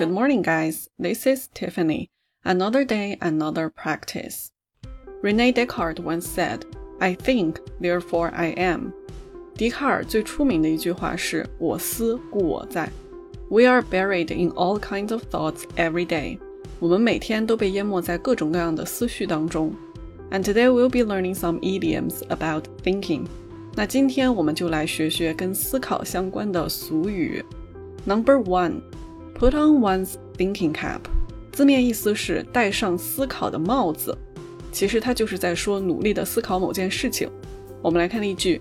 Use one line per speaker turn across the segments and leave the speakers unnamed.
Good morning, guys. This is Tiffany. Another day, another practice. Rene Descartes once said, I think, therefore I am. 笛卡尔最出名的一句话是“我思故我在”。We are buried in all kinds of thoughts every day. 我们每天都被淹没在各种各样的思绪当中。And today we'll be learning some idioms about thinking. 那今天我们就来学学跟思考相关的俗语。Number one, put on one's thinking cap. 字面意思是戴上思考的帽子，其实它就是在说努力的思考某件事情。我们来看例句：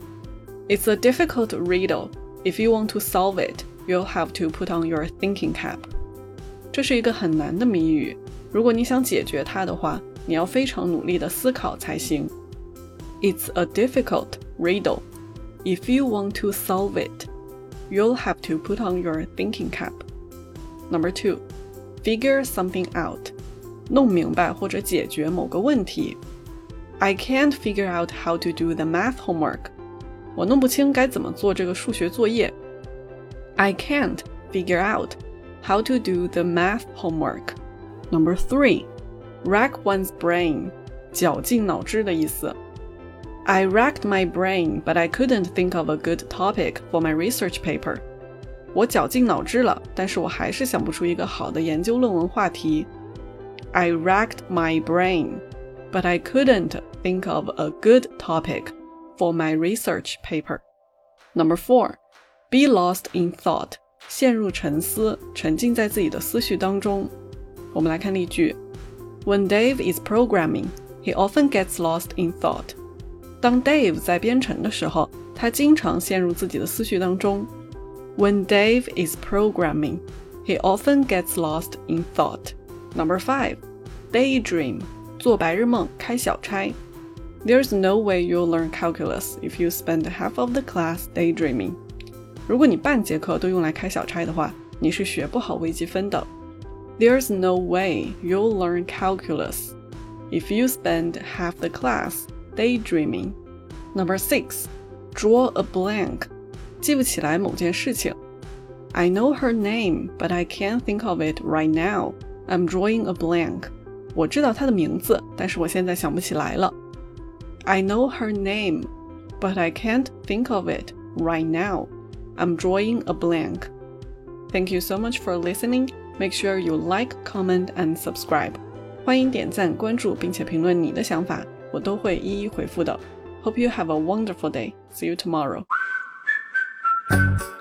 It's a difficult riddle. If you want to solve it, you'll have to put on your thinking cap. 这是一个很难的谜语，如果你想解决它的话，你要非常努力的思考才行。It's a difficult riddle. If you want to solve it, you'll have to put on your thinking cap. Number two figure something out，弄明白或者解决某个问题。I can't figure out how to do the math homework。我弄不清该怎么做这个数学作业。I can't figure out how to do the math homework. Number three, rack one's brain，绞尽脑汁的意思。I racked my brain, but I couldn't think of a good topic for my research paper. 我绞尽脑汁了，但是我还是想不出一个好的研究论文话题。I racked my brain, but I couldn't think of a good topic for my research paper. Number four, be lost in thought，陷入沉思，沉浸在自己的思绪当中。我们来看例句：When Dave is programming, he often gets lost in thought. 当 Dave 在编程的时候，他经常陷入自己的思绪当中。when Dave is programming, he often gets lost in thought. Number five, daydream, 做白日梦，开小差。There's no way you'll learn calculus if you spend half of the class daydreaming. 如果你半节课都用来开小差的话，你是学不好微积分的。There's no way you'll learn calculus if you spend half the class daydreaming. Number six, draw a blank. 记不起来某件事情。I know her name, but I can't think of it right now. I'm drawing a blank. 我知道她的名字，但是我现在想不起来了。I know her name, but I can't think of it right now. I'm drawing a blank. Thank you so much for listening. Make sure you like, comment, and subscribe. 欢迎点赞、关注，并且评论你的想法，我都会一一回复的。Hope you have a wonderful day. See you tomorrow. You.